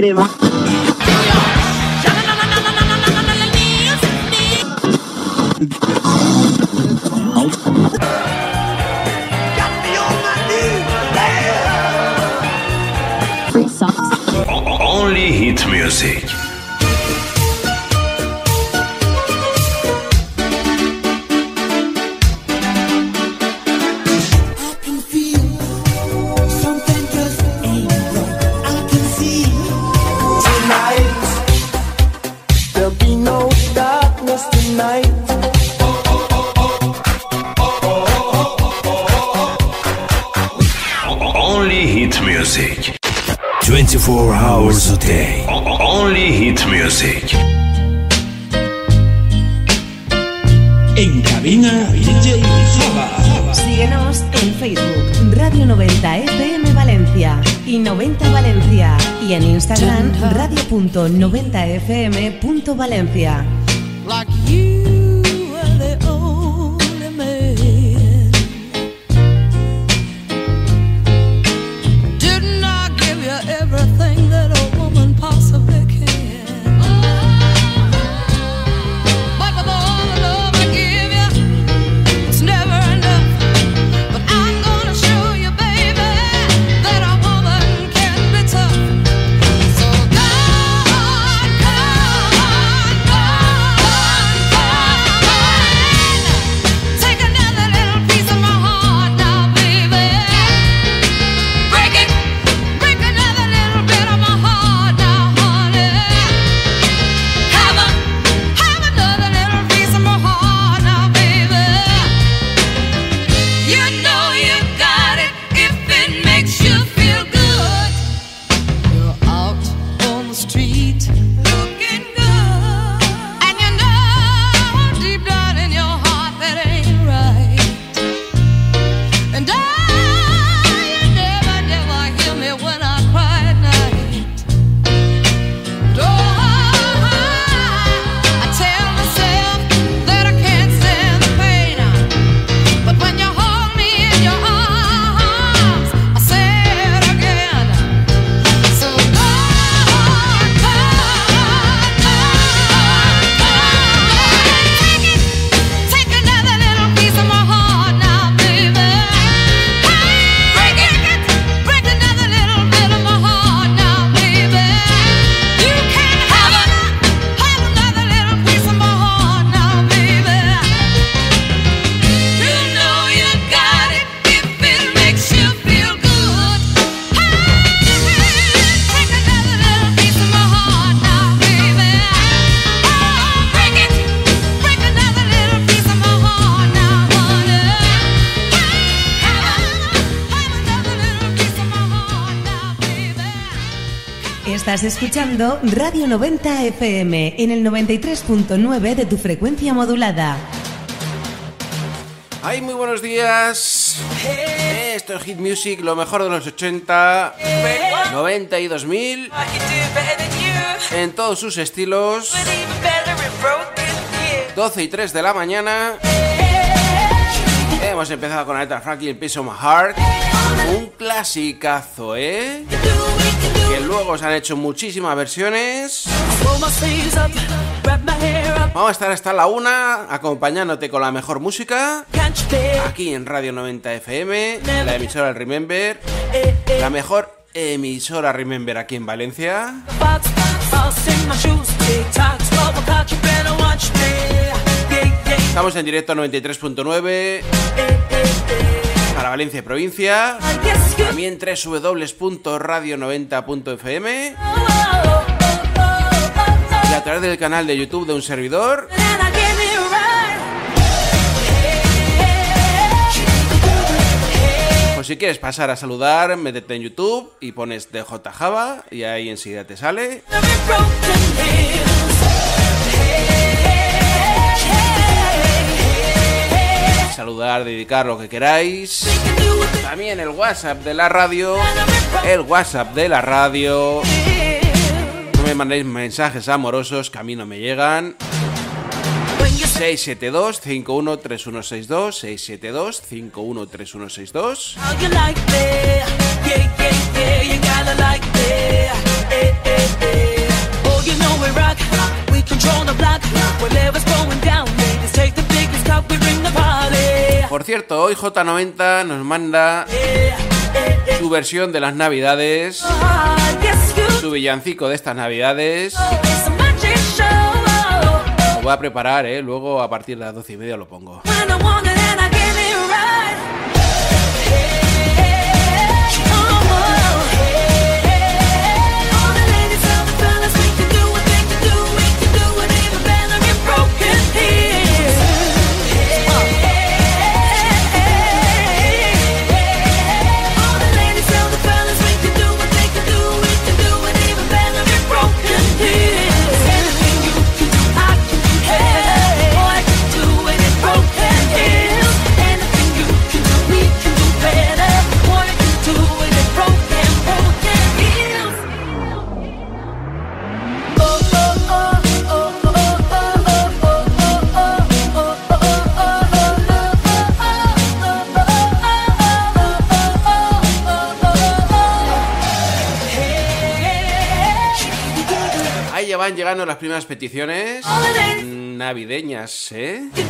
negative. radio.90fm.valencia. escuchando Radio 90 FM en el 93.9 de tu frecuencia modulada. Ay, muy buenos días. Esto es Hit Music, lo mejor de los 80, 90 y 2000, en todos sus estilos. 12 y 3 de la mañana. Hemos empezado con Aretha Franklin, Piece of My Heart. Un clasicazo, ¿eh? Se han hecho muchísimas versiones. Vamos a estar hasta la una acompañándote con la mejor música. Aquí en Radio 90 FM, la emisora Remember, la mejor emisora Remember aquí en Valencia. Estamos en directo a 93.9 para Valencia y provincia. También www.radio90.fm y a través del canal de YouTube de un servidor. Pues si quieres pasar a saludar, métete en YouTube y pones DJ Java y ahí enseguida te sale. Saludar, dedicar lo que queráis. También el WhatsApp de la radio. El WhatsApp de la radio. No me mandéis mensajes amorosos que a mí no me llegan. 672-513162 672-513162 How you like me? Yeah, yeah, Por cierto, hoy J90 nos manda su versión de las navidades, su villancico de estas navidades. Lo voy a preparar, ¿eh? luego a partir de las doce y media lo pongo. Primeras peticiones navideñas, ¿eh? Voy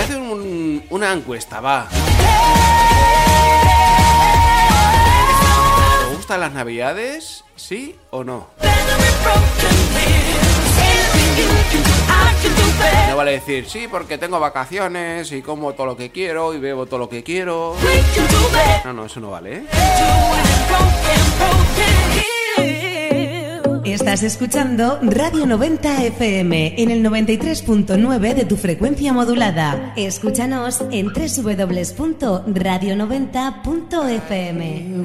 a hacer un- una encuesta, va. ¿Te gustan las navidades? ¿Sí o no? No vale decir sí porque tengo vacaciones y como todo lo que quiero y bebo todo lo que quiero. No, no, eso no vale, ¿eh? Estás escuchando Radio 90 FM en el 93.9 de tu frecuencia modulada. Escúchanos en www.radio90.fm.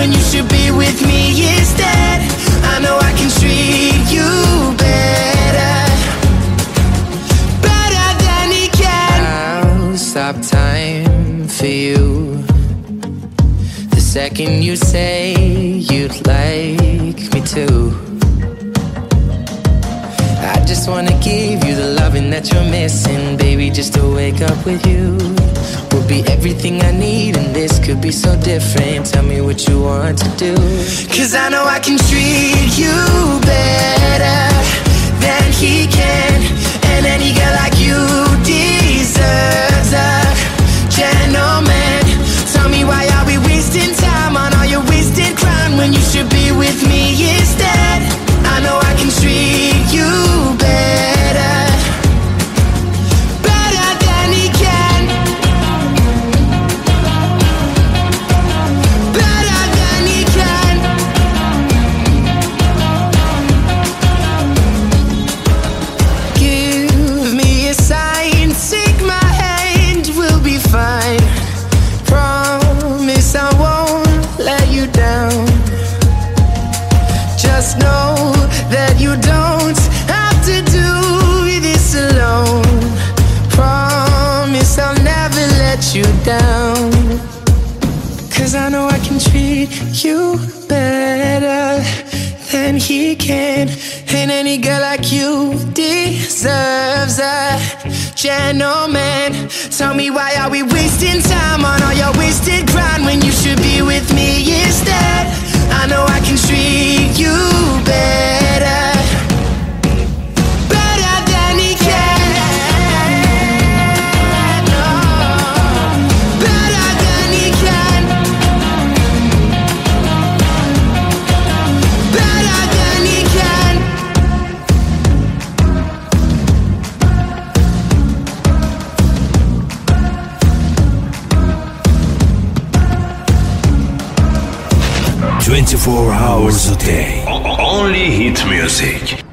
when you should be with me instead? I know I can treat you better, better than he can. I'll stop time for you. The second you say you'd like me to. I just wanna give you the loving that you're missing, baby. Just to wake up with you be everything I need, and this could be so different. Tell me what you want to do. Cause I know I can treat you better than he can, and any girl like you deserves a gentleman. Tell me why are we wasting time on all your wasted crown when you should gentleman. Tell me why are we wasting time on all your wasted Twenty-four hours a day. O- Only hit music.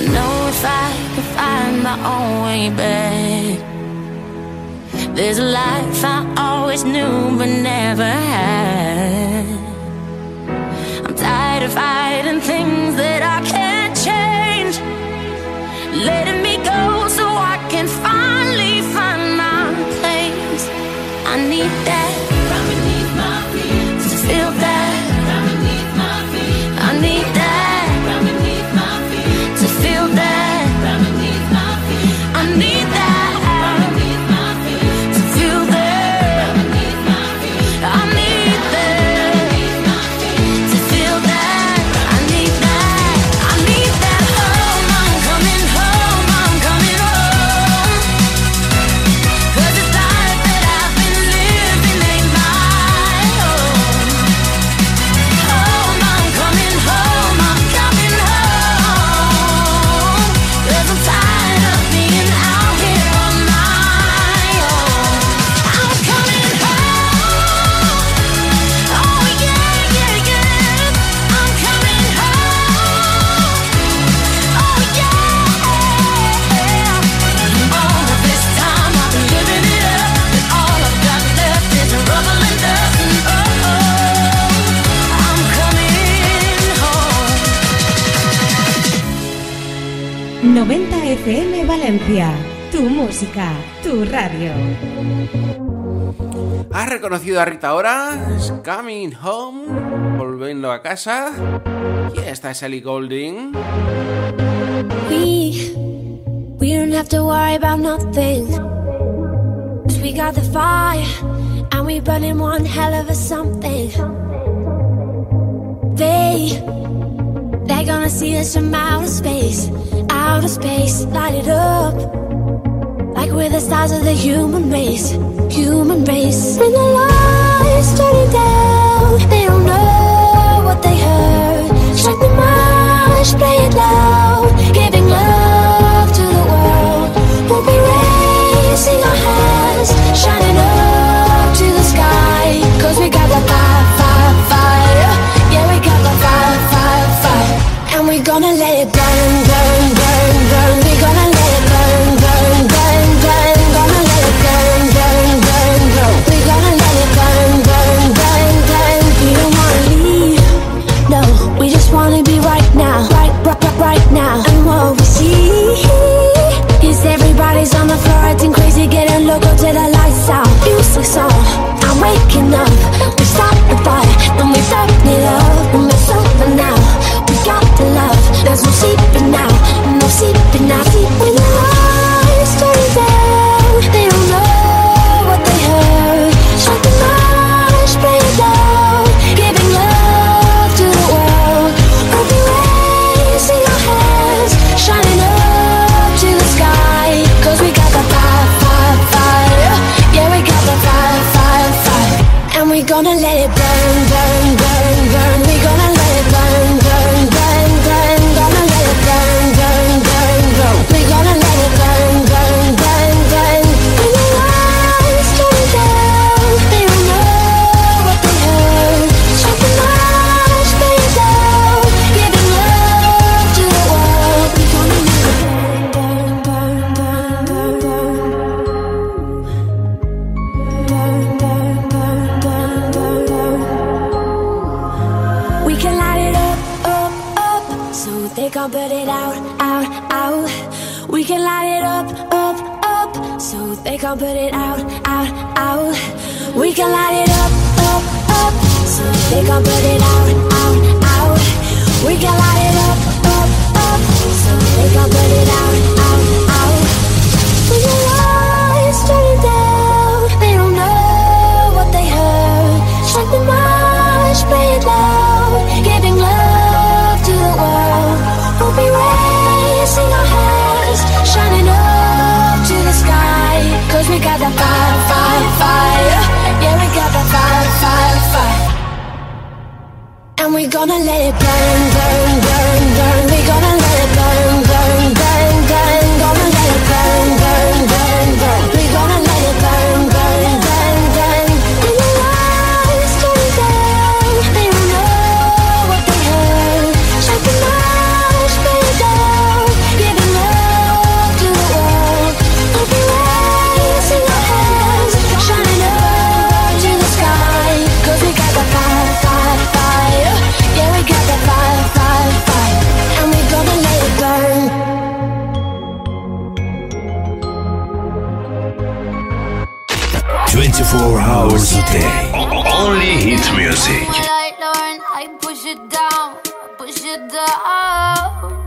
I know if I can find my own way back, there's a life I always knew but never had. I'm tired of fighting things. tu música, tu radio. ¿Has reconocido a Rita ahora? It's coming home, volviendo a casa. Y esta es Sally Golding. We, we don't have to worry about nothing. Cause we got the fire, and we burning one hell of a something. gonna see us from outer space, outer space, light it up. Like we're the stars of the human race, human race. When the lights turn down, they don't know what they heard. Strike the march, play it loud, giving love to the world. We'll be raising our hands. gonna let it burn, burn. gon' put it out, out, out. We can light it up, up, up. So they gon' put it out, out, out. We can light it up, up, up. So they gon' put it out. got that fire, fire, fire. Yeah, we got that fire, fire, fire. And we gonna let it burn, burn, burn, burn. We gonna let Only hit music. I push it down, push it down.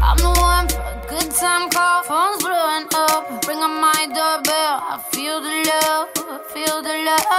I'm the one for a good time call, phone's blowing up. Ring on my doorbell, I feel the love, feel the love.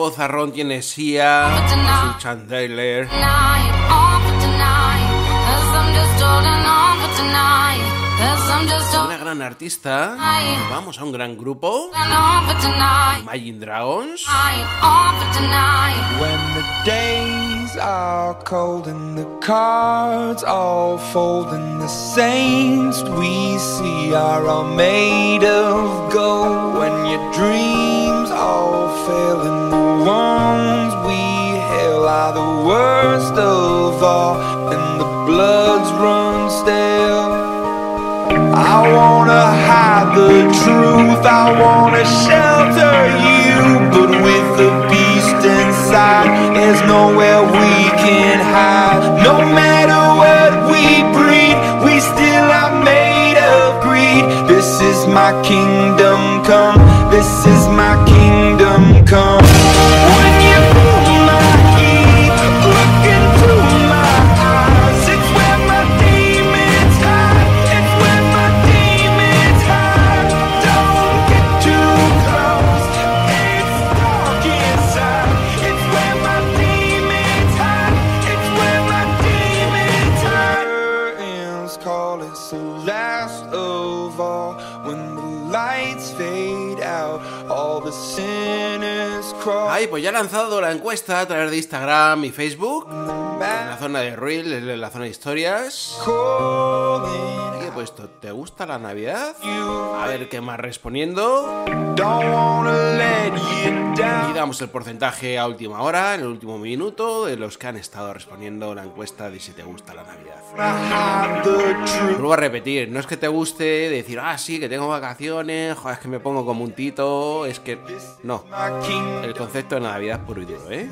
vozarrón tiene Sia, su Chandler. Una gran artista. Vamos a un gran grupo. Imagine Dragons. When the days are cold and the cards all fold and the saints we see are all made of gold. When your dreams all fail are the worst of all, and the bloods run stale. I wanna hide the truth, I wanna shelter you, but with the beast inside, there's nowhere we can hide. No matter what we breed, we still are made of greed. This is my kingdom. ya he lanzado la encuesta a través de Instagram y Facebook, en la zona de Reel, en la zona de historias puesto ¿Te gusta la Navidad? A ver qué más respondiendo. Y damos el porcentaje a última hora, en el último minuto, de los que han estado respondiendo la encuesta de si te gusta la Navidad. Vuelvo a repetir, no es que te guste decir, ah, sí, que tengo vacaciones, joder, es que me pongo como un tito, es que... No, el concepto de Navidad es puro y duro, ¿eh?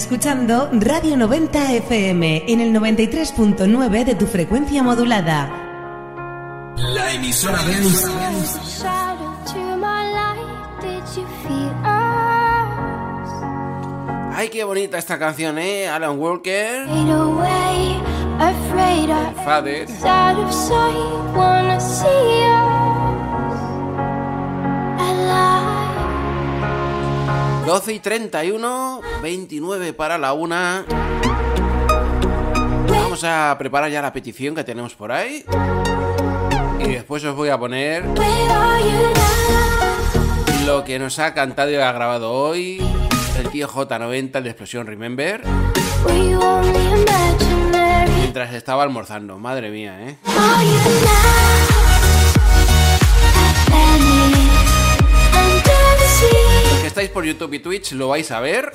Escuchando Radio 90 FM en el 93.9 de tu frecuencia modulada. La emisora de? Ay, qué bonita esta canción, ¿eh? Alan Walker, Fade 12 y 31, 29 para la una. Vamos a preparar ya la petición que tenemos por ahí. Y después os voy a poner lo que nos ha cantado y ha grabado hoy el tío J90 el de Explosión Remember mientras estaba almorzando. Madre mía, ¿eh? Estáis por YouTube y Twitch lo vais a ver.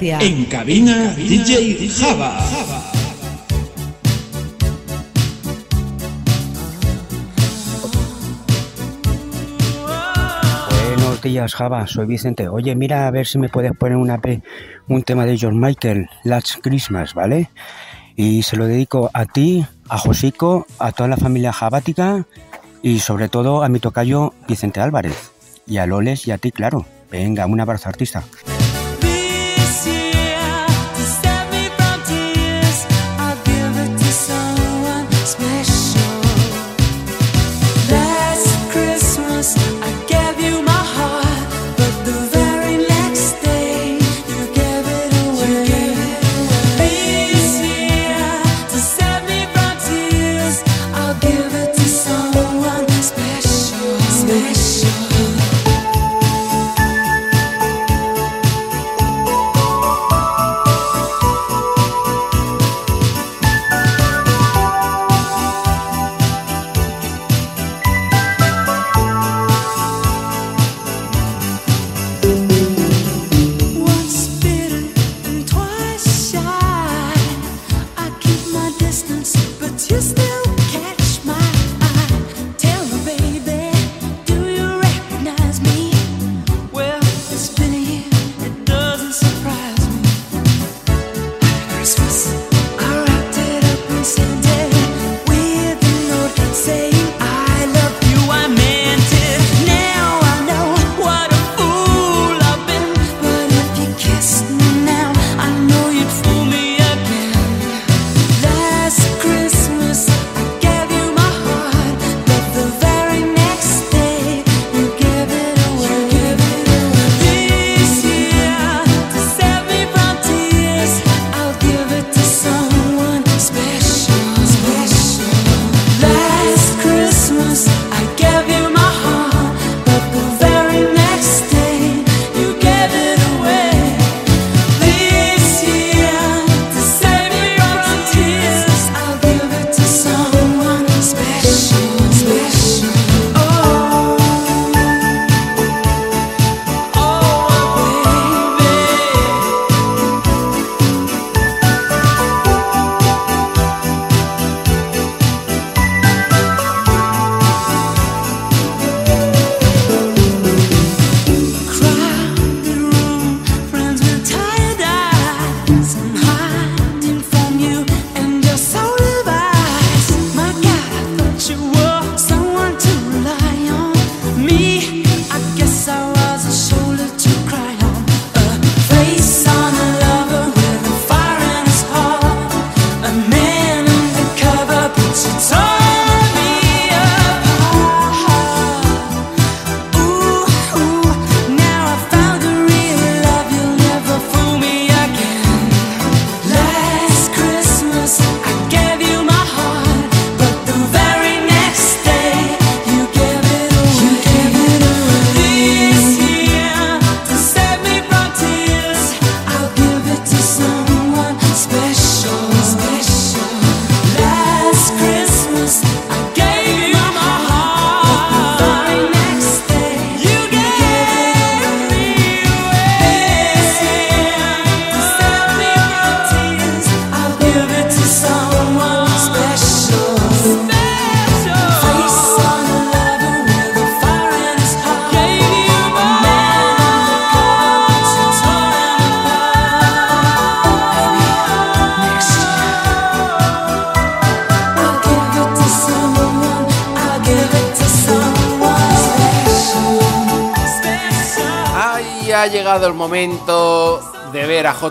radio.90fm.valencia. En cabina, DJ Java. Buenos días, Java. Soy Vicente. Oye, mira a ver si me puedes poner una un tema de John Michael, Last Christmas, ¿vale? Y se lo dedico a ti, a Josico, a toda la familia jabática y sobre todo a mi tocayo Vicente Álvarez. Y a Loles y a ti, claro. Venga, un abrazo, artista.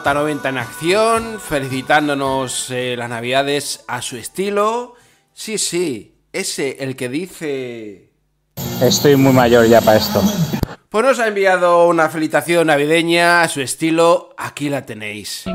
J90 en acción, felicitándonos eh, las navidades a su estilo. Sí, sí, ese el que dice... Estoy muy mayor ya para esto. Pues nos ha enviado una felicitación navideña a su estilo, aquí la tenéis.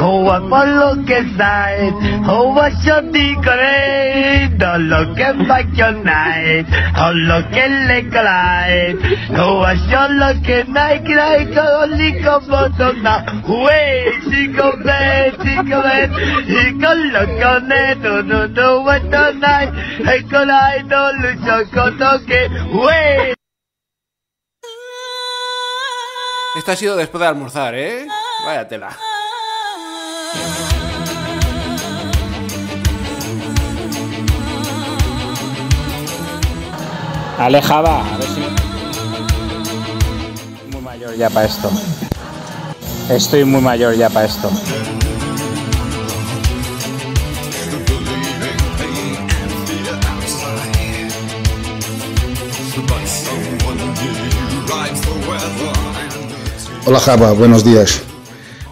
Jingle jingle bell, jingle loco night. Oh, what's your little name? Oh, what for look inside? Oh, what's your decorate? Don't look at back your night. Oh, look at like a light. Oh, what's your looking like? Like a lick bottom now. Way, jingle bell, jingle bell, jingle look on it. No, no, no, what the night? I don't lose your cotoque? Way. Esto ha sido después de almorzar, ¿eh? Vaya tela. Alejaba, a ver si. Muy mayor ya para esto. Estoy muy mayor ya para esto. Hola Java, buenos días.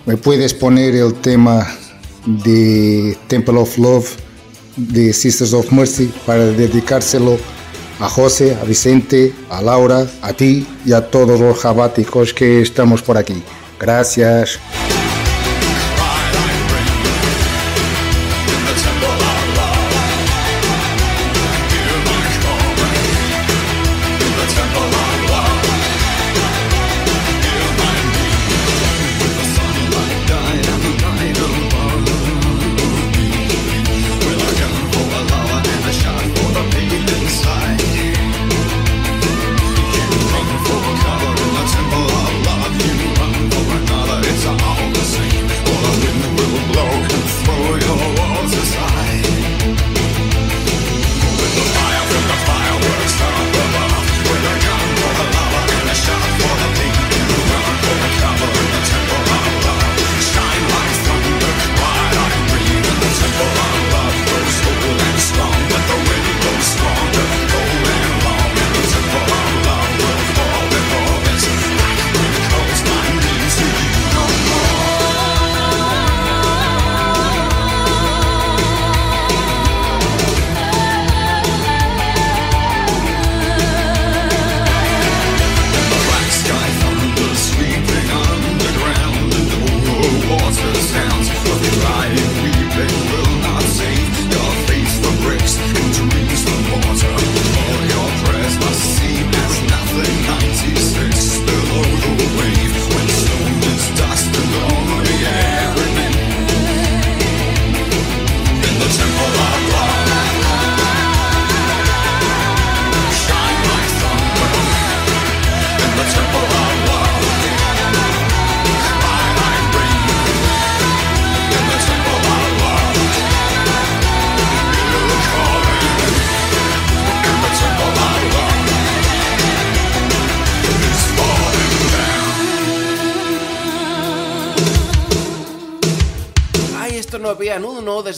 ¿Me puedes poner el tema de Temple of Love de Sisters of Mercy para dedicárselo a José, a Vicente, a Laura, a ti y a todos los jabáticos que estamos por aquí? Gracias.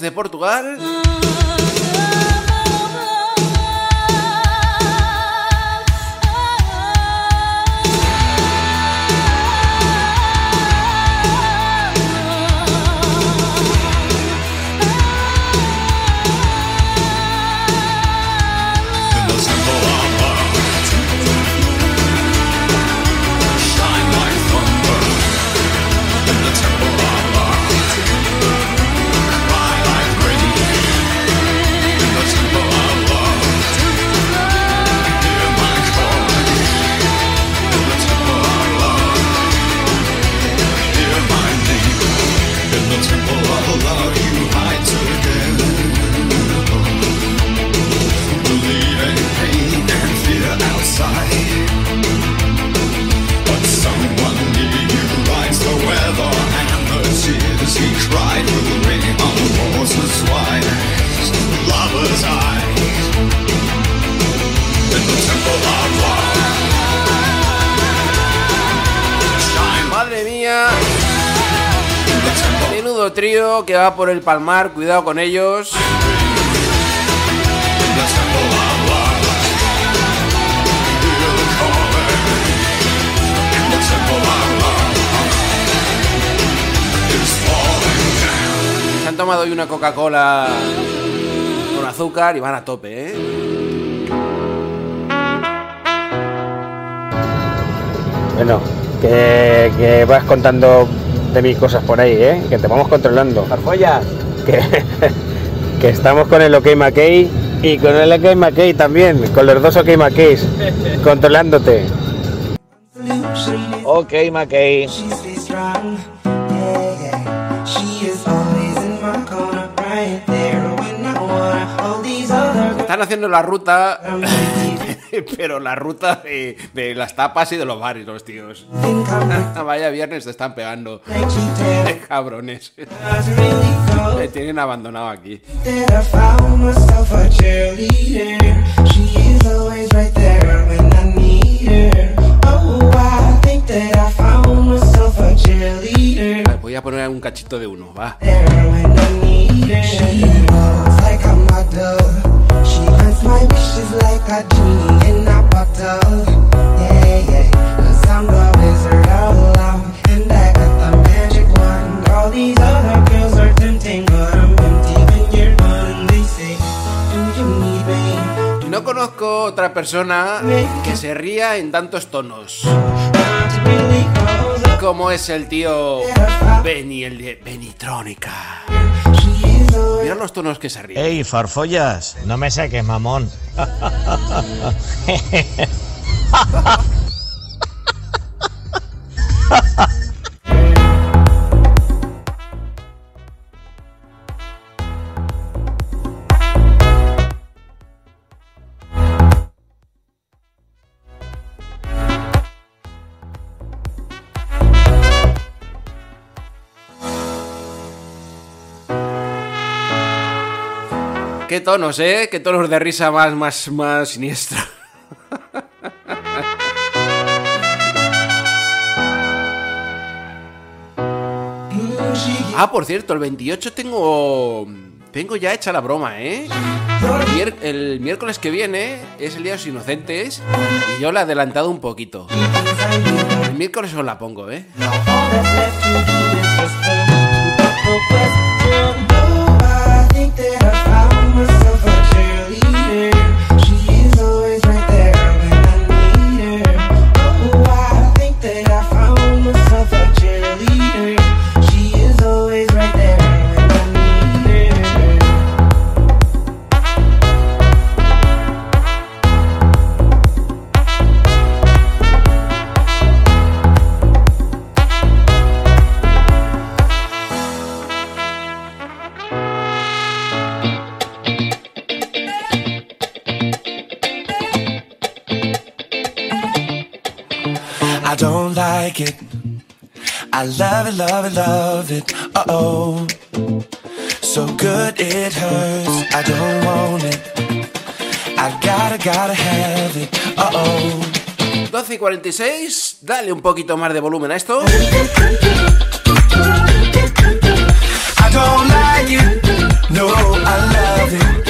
Desde Portugal. Va por el palmar, cuidado con ellos. Se han tomado hoy una Coca-Cola con azúcar y van a tope, ¿eh? Bueno, que, que vas contando de mis cosas por ahí, ¿eh? Que te vamos controlando. Farfolla. Que, que estamos con el OK McKay y con el OK McKay también, con los dos OK McKays, controlándote. Ok, McKay. Están haciendo la ruta, pero la ruta de, las tapas y de los bares, los tíos. Vaya viernes te están pegando. Cabrones. Me tienen abandonado aquí. Vale, Voy a poner un cachito de uno, va. She grants my wishes like a genie in a bottle. Yeah, yeah. Cause I'm the wizard of love. And I got the magic wand. All these other girls are tempting, but I'm empty when you're gone. They say, Do you need me? No conozco otra persona que se ría en tantos tonos. Como es el tío Benny, el de Benitrónica. Mira los tonos que se ríe. Ey, farfollas, no me saques, mamón. Tonos, ¿eh? Qué tonos de risa más, más, más siniestro. Ah, por cierto, el 28 tengo. Tengo ya hecha la broma, ¿eh? El miércoles que viene es el Día de los Inocentes y yo la he adelantado un poquito. El miércoles os la pongo, ¿eh? Like it. I love it, love it, love it. Uh oh. So good it hurts. I don't want it. I gotta, gotta have it. Uh oh. 12 y 46, dale un poquito más de volumen a esto. I don't like it. No, I love it.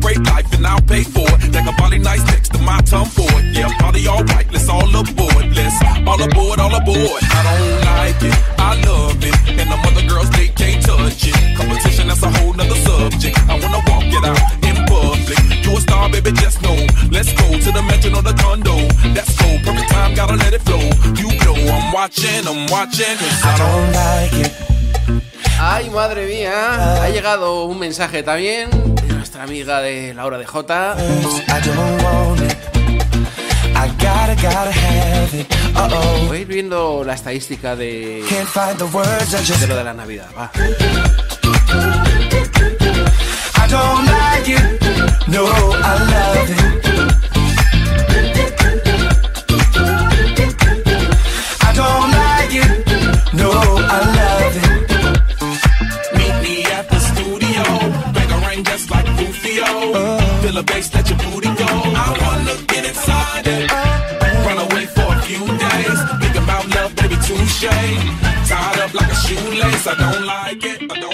Celebrate life and I'll pay for it. Like a body nice next to my tongue for it. Yeah, party all right, let's all aboard. Let's all aboard, all aboard. I don't like it, I love it. And the other girls, they can't touch it. Competition, that's a whole nother subject. I wanna walk it out in public. You a star, baby, just know. Let's go to the mansion or the condo. That's cool, perfect time, gotta let it flow. You know I'm watching, I'm watching. 'cause I don't like it. Ay, madre mía. Ha llegado un mensaje también de nuestra amiga de de gotta have it. Uh-oh. Voy a ir viendo la estadística de, de lo de la Navidad. Va. No, I Feel bass, let your booty go. I wanna get inside it. Run away for a few days. Think about love, baby, touche. Tied up like a shoelace. I don't like it. I don't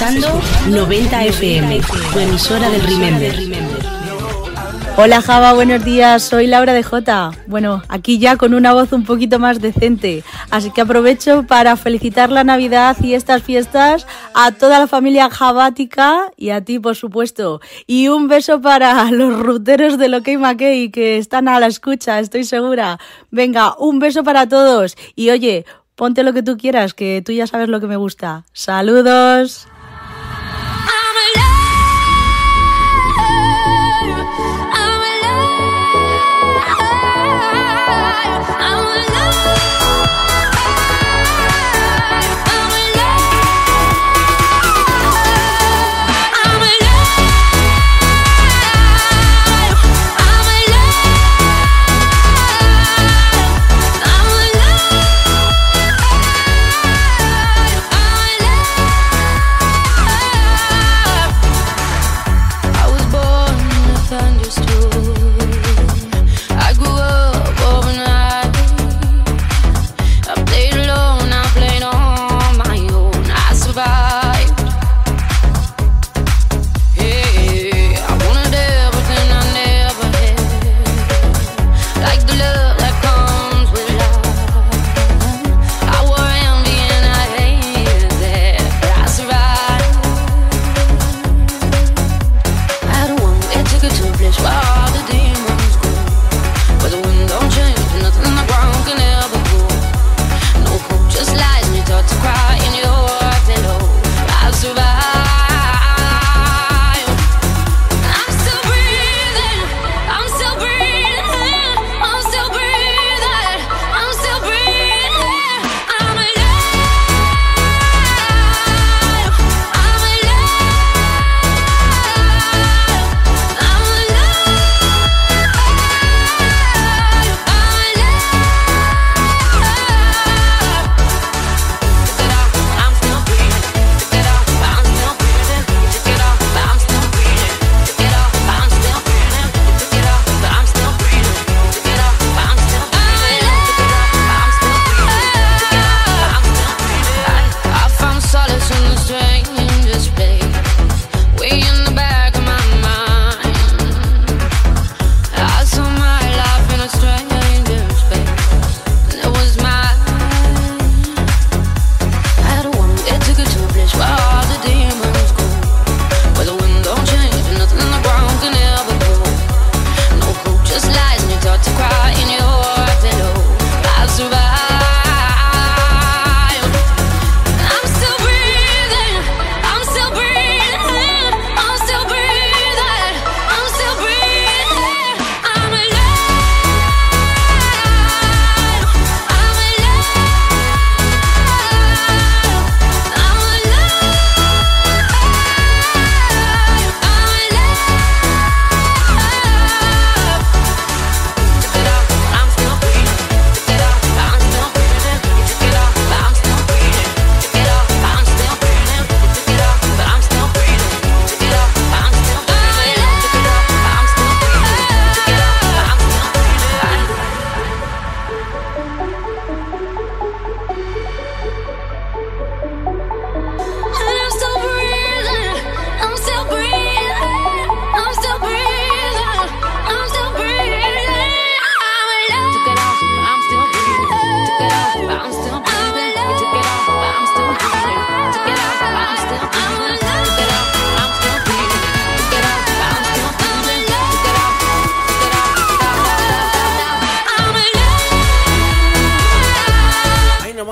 escuchando 90 FM, emisora del Remember. Hola Java, buenos días, soy Laura de Jota. Bueno, aquí ya con una voz un poquito más decente, así que aprovecho para felicitar la Navidad y estas fiestas a toda la familia javática y a ti, por supuesto. Y un beso para los ruteros de Lockey McKay que están a la escucha, estoy segura. Venga, un beso para todos y oye, ponte lo que tú quieras, que tú ya sabes lo que me gusta. Saludos.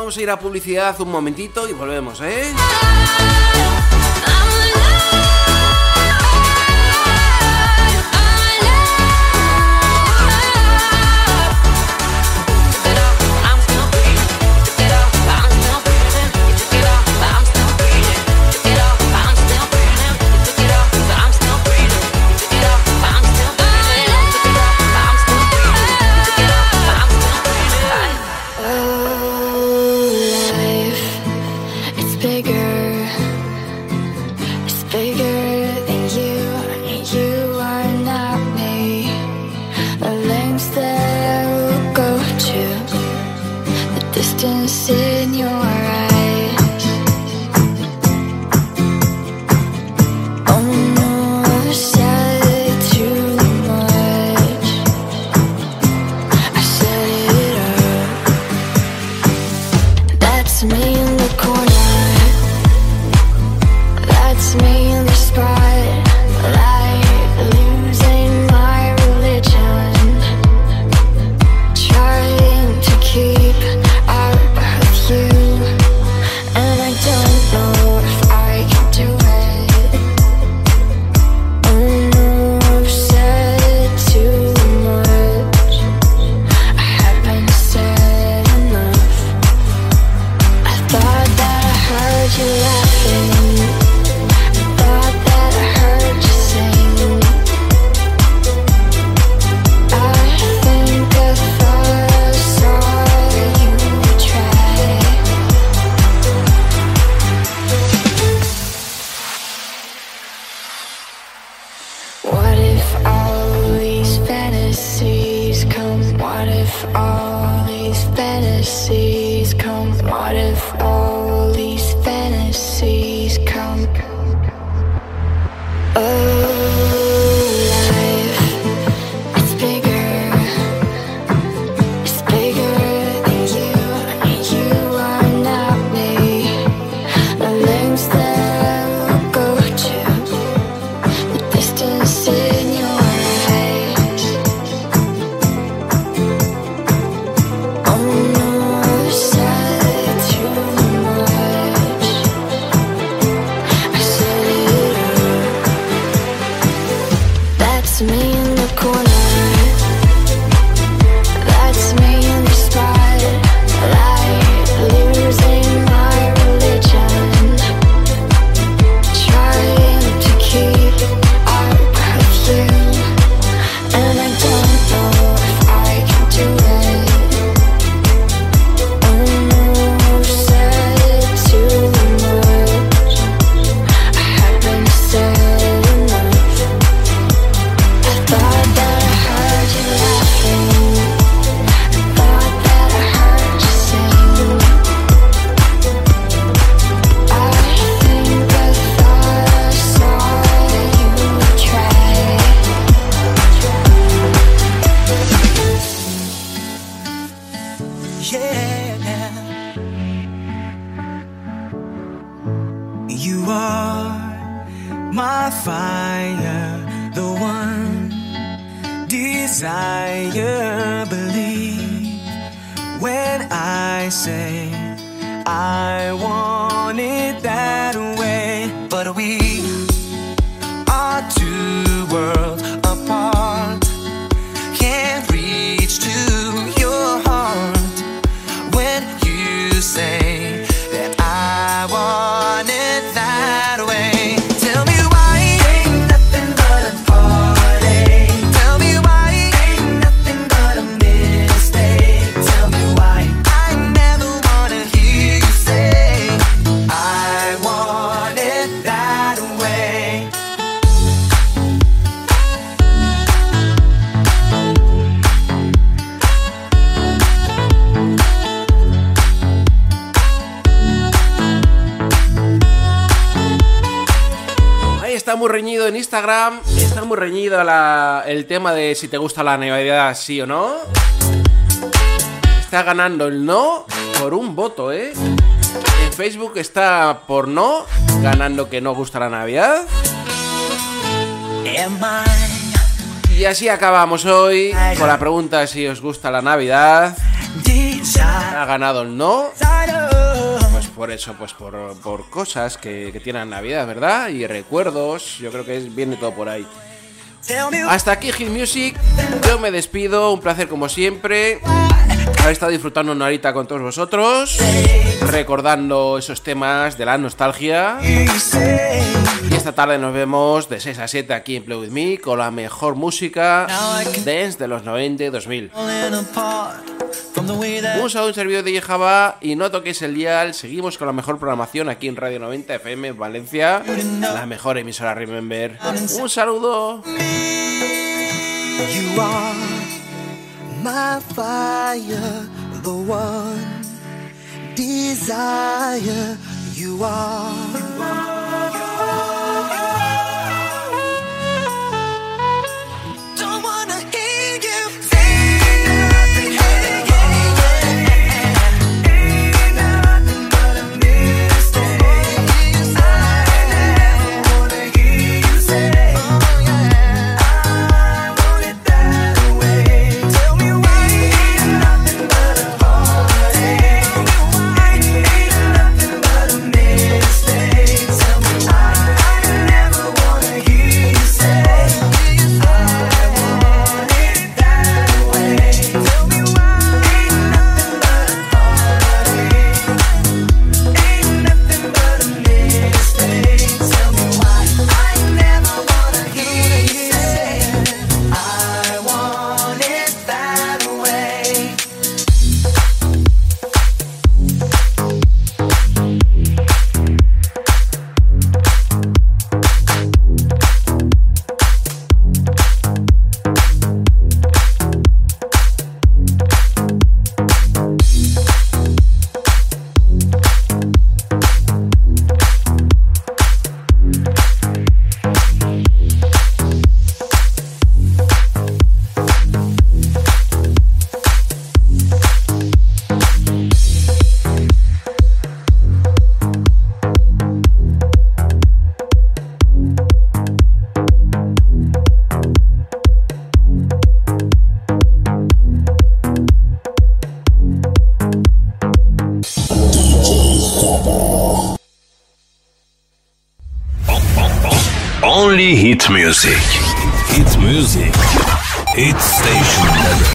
vamos a ir a publicidad un momentito y volvemos, ¿eh? to Está muy reñido el tema de si te gusta la Navidad sí o no. Está ganando el no por un voto, ¿eh? En Facebook está por no, ganando que no gusta la Navidad. Y así acabamos hoy con la pregunta si os gusta la Navidad. Ha ganado el no. Por eso, pues por, por cosas que, tienen Navidad, ¿verdad? Y recuerdos. Yo creo que viene todo por ahí. Hasta aquí Hit Music. Yo me despido. Un placer como siempre. Haber estado disfrutando una horita con todos vosotros. Recordando esos temas de la nostalgia. Esta tarde nos vemos de 6 a 7 aquí en Play With Me con la mejor música dance de los 90 y 2000. Un saludo, un servidor de Java y no toquéis el dial. Seguimos con la mejor programación aquí en Radio 90 FM en Valencia, la mejor emisora Remember. Un saludo.